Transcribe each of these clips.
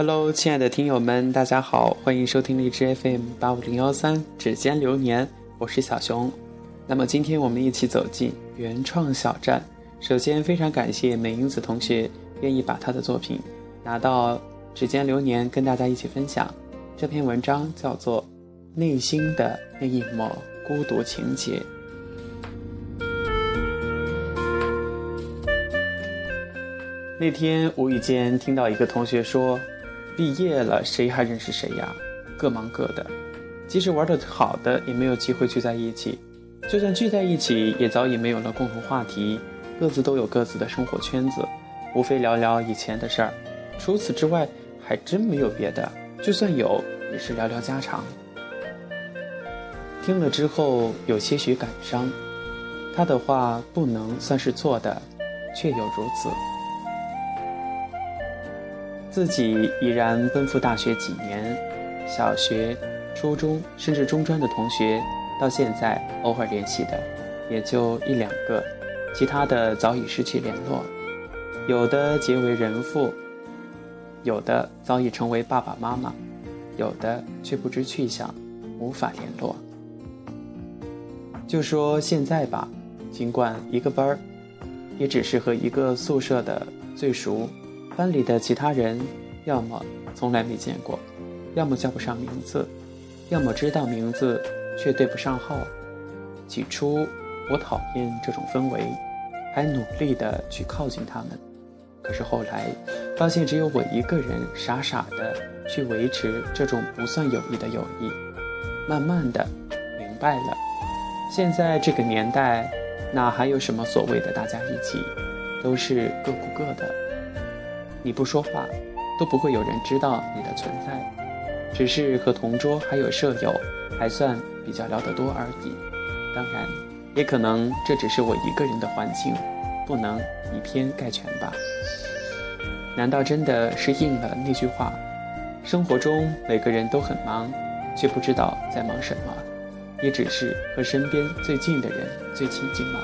Hello，亲爱的听友们，大家好，欢迎收听荔枝 FM 八五零幺三指尖流年，我是小熊。那么今天我们一起走进原创小站。首先非常感谢美英子同学愿意把她的作品拿到指尖流年跟大家一起分享。这篇文章叫做《内心的那一抹孤独情结》。那天无意间听到一个同学说。毕业了，谁还认识谁呀？各忙各的，即使玩的好的，也没有机会聚在一起；就算聚在一起，也早已没有了共同话题，各自都有各自的生活圈子，无非聊聊以前的事儿。除此之外，还真没有别的。就算有，也是聊聊家常。听了之后，有些许感伤。他的话不能算是错的，却又如此。自己已然奔赴大学几年，小学、初中甚至中专的同学，到现在偶尔联系的也就一两个，其他的早已失去联络。有的结为人父，有的早已成为爸爸妈妈，有的却不知去向，无法联络。就说现在吧，尽管一个班儿，也只是和一个宿舍的最熟。班里的其他人，要么从来没见过，要么叫不上名字，要么知道名字却对不上号。起初我讨厌这种氛围，还努力的去靠近他们。可是后来发现只有我一个人傻傻的去维持这种不算友谊的友谊。慢慢的明白了，现在这个年代，哪还有什么所谓的大家一起，都是各顾各的。你不说话，都不会有人知道你的存在，只是和同桌还有舍友还算比较聊得多而已。当然，也可能这只是我一个人的环境，不能以偏概全吧。难道真的是应了那句话：生活中每个人都很忙，却不知道在忙什么，也只是和身边最近的人最亲近吗？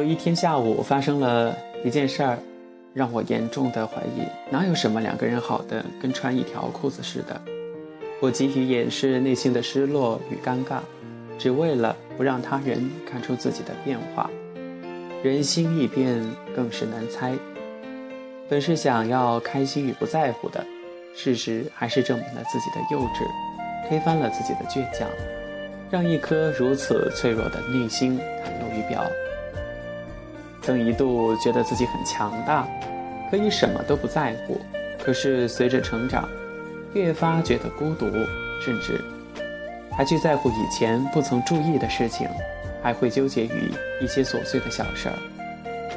有一天下午发生了一件事儿，让我严重的怀疑哪有什么两个人好的跟穿一条裤子似的。我急于掩饰内心的失落与尴尬，只为了不让他人看出自己的变化。人心易变，更是难猜。本是想要开心与不在乎的，事实还是证明了自己的幼稚，推翻了自己的倔强，让一颗如此脆弱的内心袒露于表。曾一度觉得自己很强大，可以什么都不在乎。可是随着成长，越发觉得孤独，甚至还去在乎以前不曾注意的事情，还会纠结于一些琐碎的小事儿。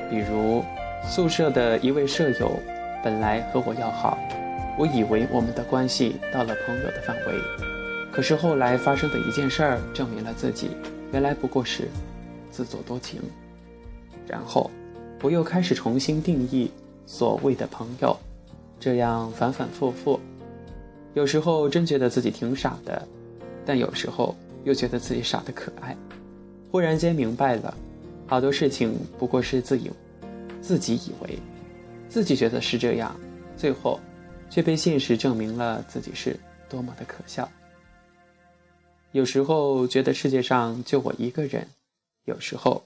比如宿舍的一位舍友，本来和我要好，我以为我们的关系到了朋友的范围。可是后来发生的一件事儿，证明了自己原来不过是自作多情。然后，我又开始重新定义所谓的朋友，这样反反复复。有时候真觉得自己挺傻的，但有时候又觉得自己傻的可爱。忽然间明白了，好多事情不过是自以自己以为，自己觉得是这样，最后却被现实证明了自己是多么的可笑。有时候觉得世界上就我一个人，有时候。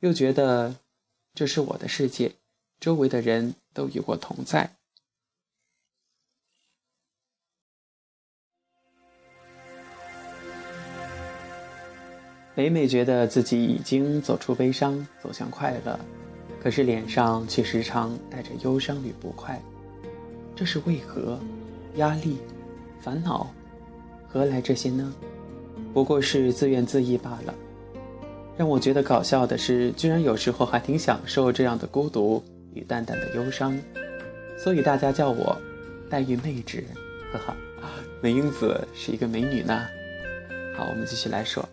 又觉得这是我的世界，周围的人都与我同在。每每觉得自己已经走出悲伤，走向快乐，可是脸上却时常带着忧伤与不快，这是为何？压力、烦恼，何来这些呢？不过是自怨自艾罢了。让我觉得搞笑的是，居然有时候还挺享受这样的孤独与淡淡的忧伤，所以大家叫我黛玉妹纸，呵呵，美英子是一个美女呢。好，我们继续来说，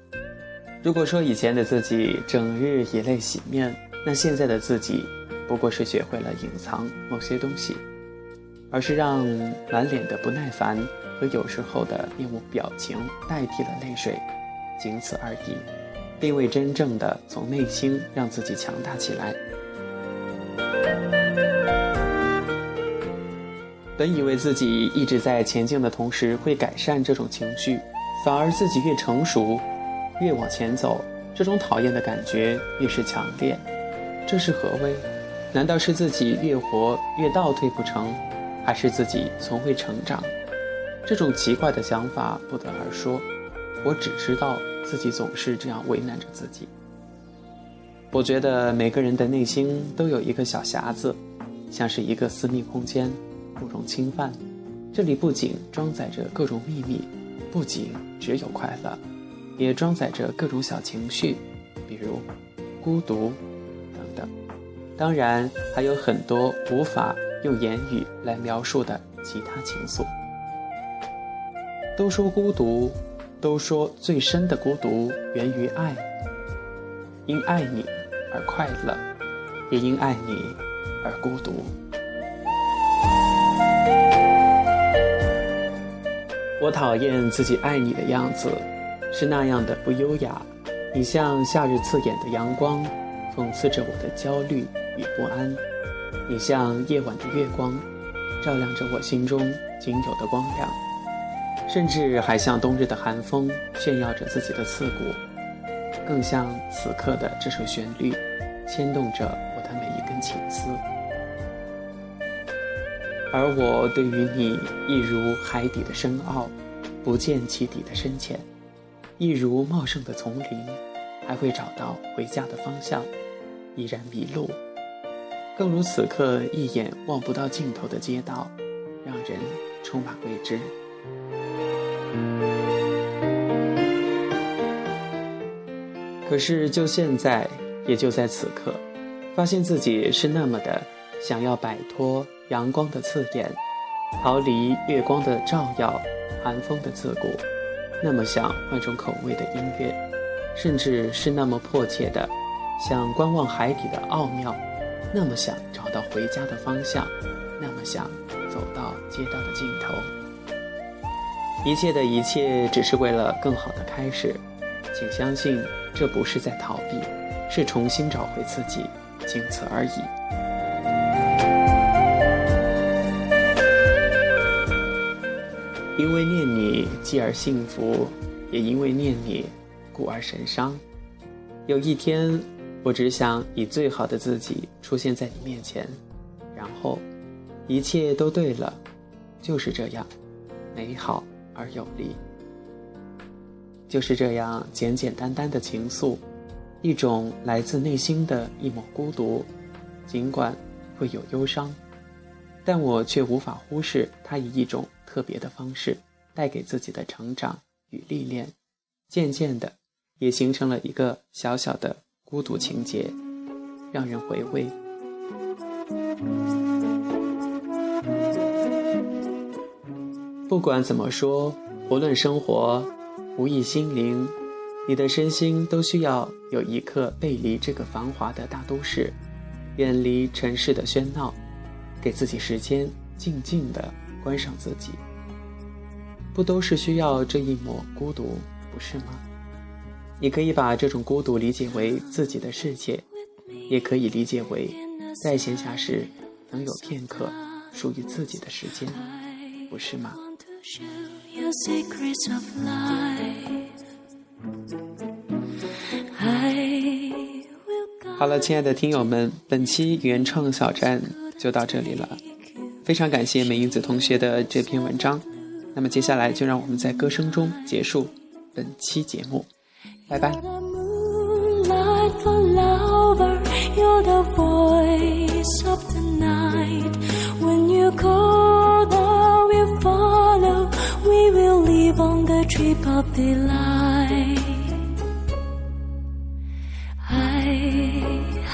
如果说以前的自己整日以泪洗面，那现在的自己不过是学会了隐藏某些东西，而是让满脸的不耐烦和有时候的面无表情代替了泪水，仅此而已。并未真正的从内心让自己强大起来。本以为自己一直在前进的同时会改善这种情绪反而自己越成熟越往前走这种讨厌的感觉越是强烈。这是何为难道是自己越活越倒退不成？还是自己从未成长？这种奇怪的想法不得而说。我只知道自己总是这样为难着自己。我觉得每个人的内心都有一个小匣子，像是一个私密空间，不容侵犯。这里不仅装载着各种秘密，不仅只有快乐，也装载着各种小情绪，比如孤独等等。当然，还有很多无法用言语来描述的其他情愫。都说孤独。都说最深的孤独源于爱，因爱你而快乐，也因爱你而孤独。我讨厌自己爱你的样子，是那样的不优雅。你像夏日刺眼的阳光，讽刺着我的焦虑与不安；你像夜晚的月光，照亮着我心中仅有的光亮。甚至还像冬日的寒风，炫耀着自己的刺骨；更像此刻的这首旋律，牵动着我的每一根情丝。而我对于你，一如海底的深奥，不见其底的深浅；一如茂盛的丛林，还会找到回家的方向，依然迷路；更如此刻一眼望不到尽头的街道，让人充满未知。可是，就现在，也就在此刻，发现自己是那么的想要摆脱阳光的刺眼，逃离月光的照耀，寒风的刺骨，那么想换种口味的音乐，甚至是那么迫切的想观望海底的奥妙，那么想找到回家的方向，那么想走到街道的尽头。一切的一切，只是为了更好的开始，请相信。这不是在逃避，是重新找回自己，仅此而已。因为念你，继而幸福；也因为念你，故而神伤。有一天，我只想以最好的自己出现在你面前，然后，一切都对了，就是这样，美好而有力。就是这样简简单单的情愫，一种来自内心的一抹孤独，尽管会有忧伤，但我却无法忽视它以一种特别的方式带给自己的成长与历练，渐渐的也形成了一个小小的孤独情节，让人回味。不管怎么说，无论生活。无意心灵，你的身心都需要有一刻背离这个繁华的大都市，远离尘世的喧闹，给自己时间，静静的观赏自己。不都是需要这一抹孤独，不是吗？你可以把这种孤独理解为自己的世界，也可以理解为在闲暇时能有片刻属于自己的时间，不是吗？好了，亲爱的听友们，本期原创小站就到这里了。非常感谢美英子同学的这篇文章。那么接下来就让我们在歌声中结束本期节目，拜拜。Trip of delight. I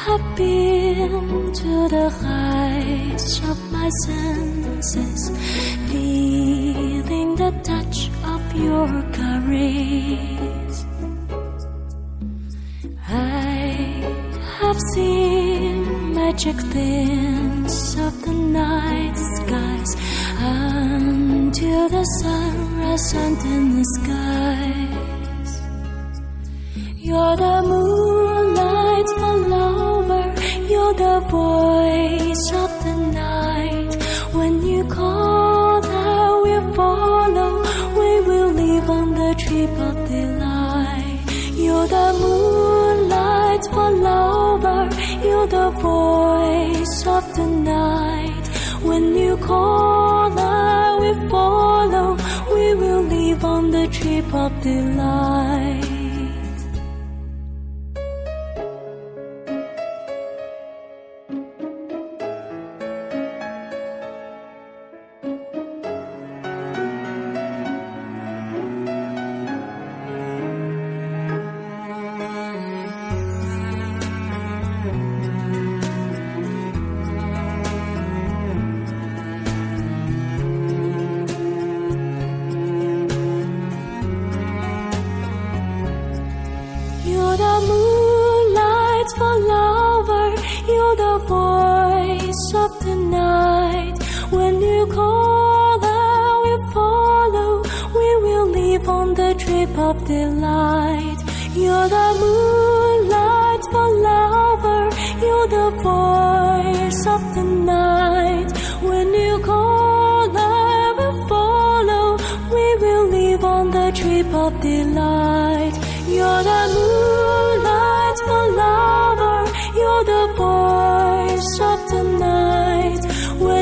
have been to the heights of my senses, feeling the touch of your caress. I have seen magic things of the night skies until the sunrise shines in the skies. You're the moonlight lover You're the voice of the night. When you call out, we follow. We will live on the trip of delight. You're the moonlight lover You're the voice of the night. When you call, I will follow. We will live on the trip of delight. Of delight. You're the moonlight for lover. You're the voice of the night. When you call, I will follow. We will live on the trip of delight. You're the moonlight for lover. You're the voice of the night.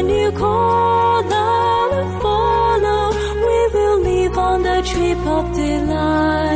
You call, I will follow. We will live on the trip of delight.